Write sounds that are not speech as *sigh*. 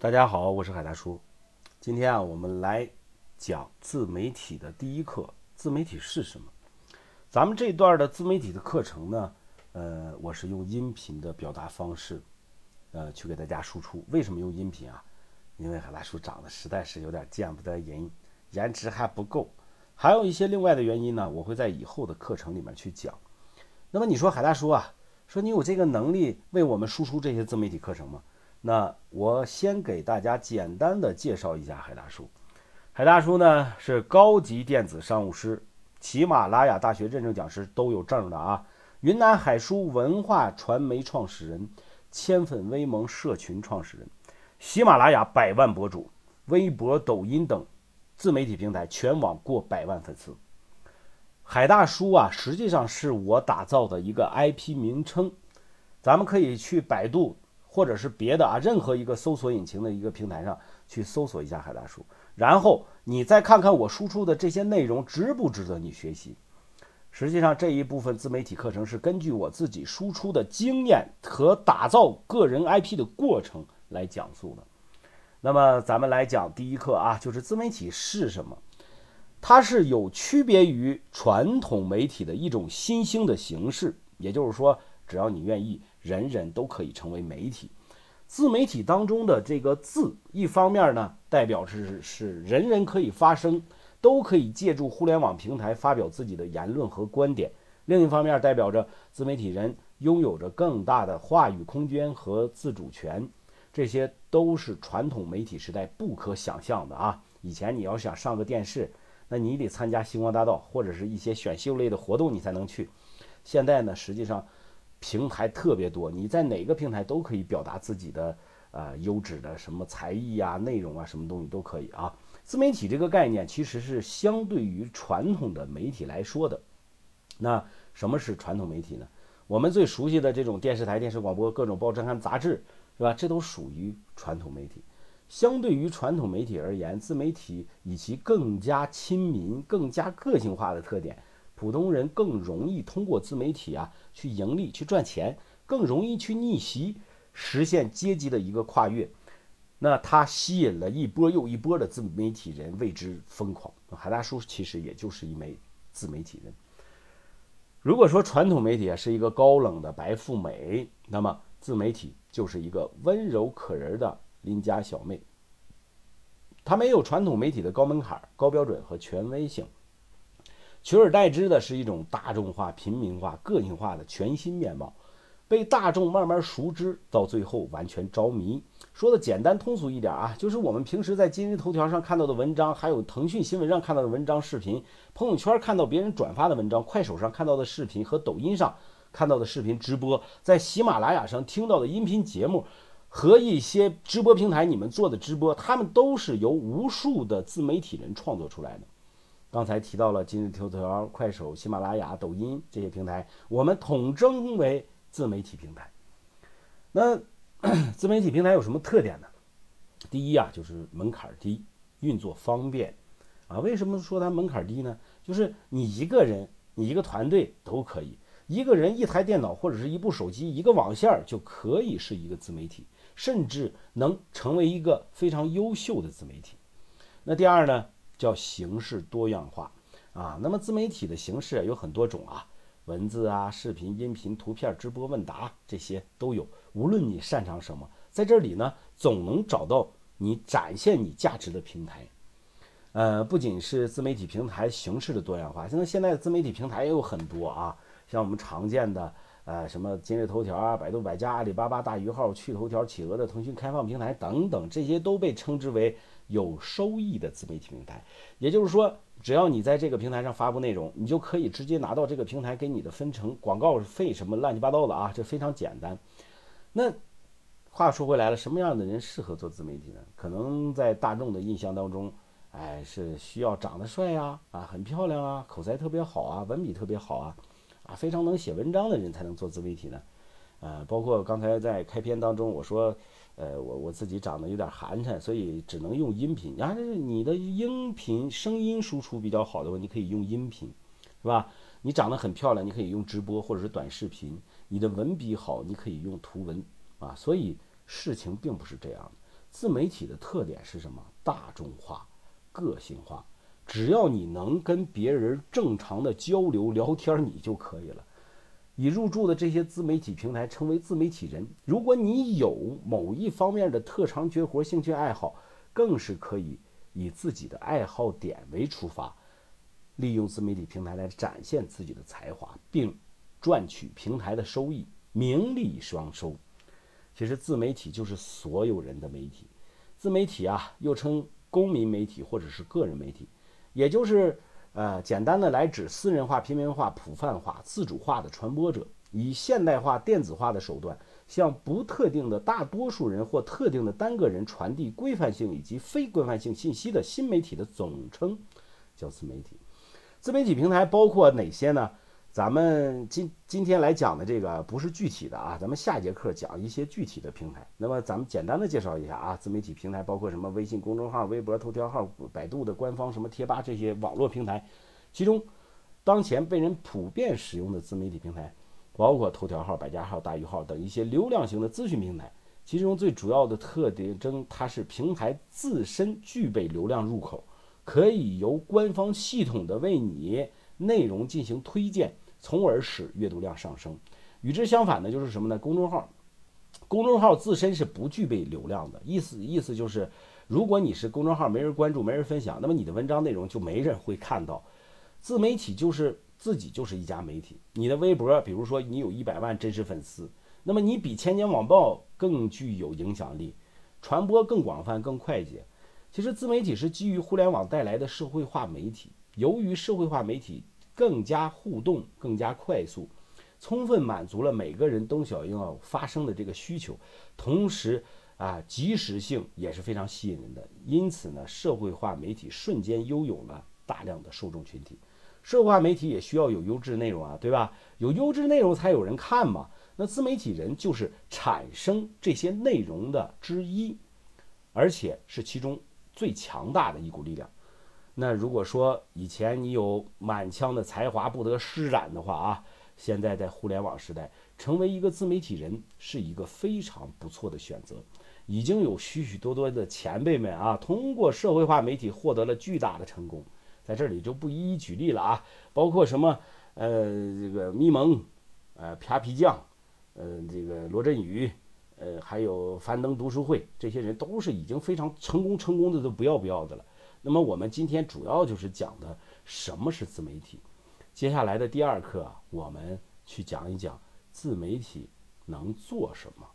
大家好，我是海大叔。今天啊，我们来讲自媒体的第一课：自媒体是什么？咱们这段的自媒体的课程呢，呃，我是用音频的表达方式，呃，去给大家输出。为什么用音频啊？因为海大叔长得实在是有点见不得人，颜值还不够，还有一些另外的原因呢，我会在以后的课程里面去讲。那么你说海大叔啊，说你有这个能力为我们输出这些自媒体课程吗？那我先给大家简单的介绍一下海大叔。海大叔呢是高级电子商务师，喜马拉雅大学认证讲师都有证的啊。云南海书文化传媒创始人，千粉微盟社群创始人，喜马拉雅百万博主，微博、抖音等自媒体平台全网过百万粉丝。海大叔啊，实际上是我打造的一个 IP 名称，咱们可以去百度。或者是别的啊，任何一个搜索引擎的一个平台上去搜索一下海大叔，然后你再看看我输出的这些内容值不值得你学习。实际上这一部分自媒体课程是根据我自己输出的经验和打造个人 IP 的过程来讲述的。那么咱们来讲第一课啊，就是自媒体是什么？它是有区别于传统媒体的一种新兴的形式，也就是说，只要你愿意。人人都可以成为媒体，自媒体当中的这个“自”，一方面呢，代表是是人人可以发声，都可以借助互联网平台发表自己的言论和观点；另一方面，代表着自媒体人拥有着更大的话语空间和自主权。这些都是传统媒体时代不可想象的啊！以前你要想上个电视，那你得参加星光大道或者是一些选秀类的活动，你才能去。现在呢，实际上。平台特别多，你在哪个平台都可以表达自己的呃优质的什么才艺啊、内容啊，什么东西都可以啊。自媒体这个概念其实是相对于传统的媒体来说的。那什么是传统媒体呢？我们最熟悉的这种电视台、电视广播、各种报纸刊杂志，是吧？这都属于传统媒体。相对于传统媒体而言，自媒体以其更加亲民、更加个性化的特点。普通人更容易通过自媒体啊去盈利、去赚钱，更容易去逆袭，实现阶级的一个跨越。那它吸引了一波又一波的自媒体人为之疯狂。海大叔其实也就是一枚自媒体人。如果说传统媒体啊是一个高冷的白富美，那么自媒体就是一个温柔可人的邻家小妹。它没有传统媒体的高门槛、高标准和权威性。取而代之的是一种大众化、平民化、个性化的全新面貌，被大众慢慢熟知，到最后完全着迷。说的简单通俗一点啊，就是我们平时在今日头条上看到的文章，还有腾讯新闻上看到的文章、视频，朋友圈看到别人转发的文章，快手上看到的视频和抖音上看到的视频直播，在喜马拉雅上听到的音频节目，和一些直播平台你们做的直播，他们都是由无数的自媒体人创作出来的。刚才提到了今日头条、快手、喜马拉雅、抖音这些平台，我们统称为自媒体平台。那 *coughs* 自媒体平台有什么特点呢？第一啊，就是门槛低，运作方便。啊，为什么说它门槛低呢？就是你一个人、你一个团队都可以，一个人一台电脑或者是一部手机、一个网线就可以是一个自媒体，甚至能成为一个非常优秀的自媒体。那第二呢？叫形式多样化啊，那么自媒体的形式有很多种啊，文字啊、视频、音频、图片、直播、问答这些都有。无论你擅长什么，在这里呢，总能找到你展现你价值的平台。呃，不仅是自媒体平台形式的多样化，现在现在自媒体平台也有很多啊，像我们常见的呃什么今日头条啊、百度百家、阿里巴巴大鱼号、趣头条、企鹅的腾讯开放平台等等，这些都被称之为。有收益的自媒体平台，也就是说，只要你在这个平台上发布内容，你就可以直接拿到这个平台给你的分成、广告费什么乱七八糟的啊，这非常简单。那话说回来了，什么样的人适合做自媒体呢？可能在大众的印象当中，哎，是需要长得帅呀，啊，很漂亮啊，口才特别好啊，文笔特别好啊，啊，非常能写文章的人才能做自媒体呢。呃，包括刚才在开篇当中我说。呃，我我自己长得有点寒碜，所以只能用音频。然后你的音频声音输出比较好的话，你可以用音频，是吧？你长得很漂亮，你可以用直播或者是短视频。你的文笔好，你可以用图文啊。所以事情并不是这样的。自媒体的特点是什么？大众化、个性化。只要你能跟别人正常的交流聊天，你就可以了。已入驻的这些自媒体平台成为自媒体人。如果你有某一方面的特长、绝活、兴趣爱好，更是可以以自己的爱好点为出发，利用自媒体平台来展现自己的才华，并赚取平台的收益，名利双收。其实，自媒体就是所有人的媒体。自媒体啊，又称公民媒体或者是个人媒体。也就是，呃，简单的来指私人化、平民化、普泛化、自主化的传播者，以现代化、电子化的手段，向不特定的大多数人或特定的单个人传递规范性以及非规范性信息的新媒体的总称，叫自媒体。自媒体平台包括哪些呢？咱们今今天来讲的这个不是具体的啊，咱们下节课讲一些具体的平台。那么咱们简单的介绍一下啊，自媒体平台包括什么？微信公众号、微博、头条号、百度的官方什么贴吧这些网络平台。其中，当前被人普遍使用的自媒体平台，包括头条号、百家号、大鱼号等一些流量型的资讯平台。其中最主要的特征，它是平台自身具备流量入口，可以由官方系统的为你内容进行推荐。从而使阅读量上升。与之相反的，就是什么呢？公众号，公众号自身是不具备流量的。意思意思就是，如果你是公众号，没人关注，没人分享，那么你的文章内容就没人会看到。自媒体就是自己就是一家媒体。你的微博，比如说你有一百万真实粉丝，那么你比千年网报更具有影响力，传播更广泛、更快捷。其实自媒体是基于互联网带来的社会化媒体。由于社会化媒体。更加互动，更加快速，充分满足了每个人都想要发声的这个需求，同时啊，及时性也是非常吸引人的。因此呢，社会化媒体瞬间拥有了大量的受众群体。社会化媒体也需要有优质内容啊，对吧？有优质内容才有人看嘛。那自媒体人就是产生这些内容的之一，而且是其中最强大的一股力量。那如果说以前你有满腔的才华不得施展的话啊，现在在互联网时代，成为一个自媒体人是一个非常不错的选择。已经有许许多多的前辈们啊，通过社会化媒体获得了巨大的成功，在这里就不一一举例了啊，包括什么呃这个咪蒙，呃啪皮酱，呃这个罗振宇，呃还有樊登读书会，这些人都是已经非常成功，成功的都不要不要的了。那么我们今天主要就是讲的什么是自媒体。接下来的第二课，我们去讲一讲自媒体能做什么。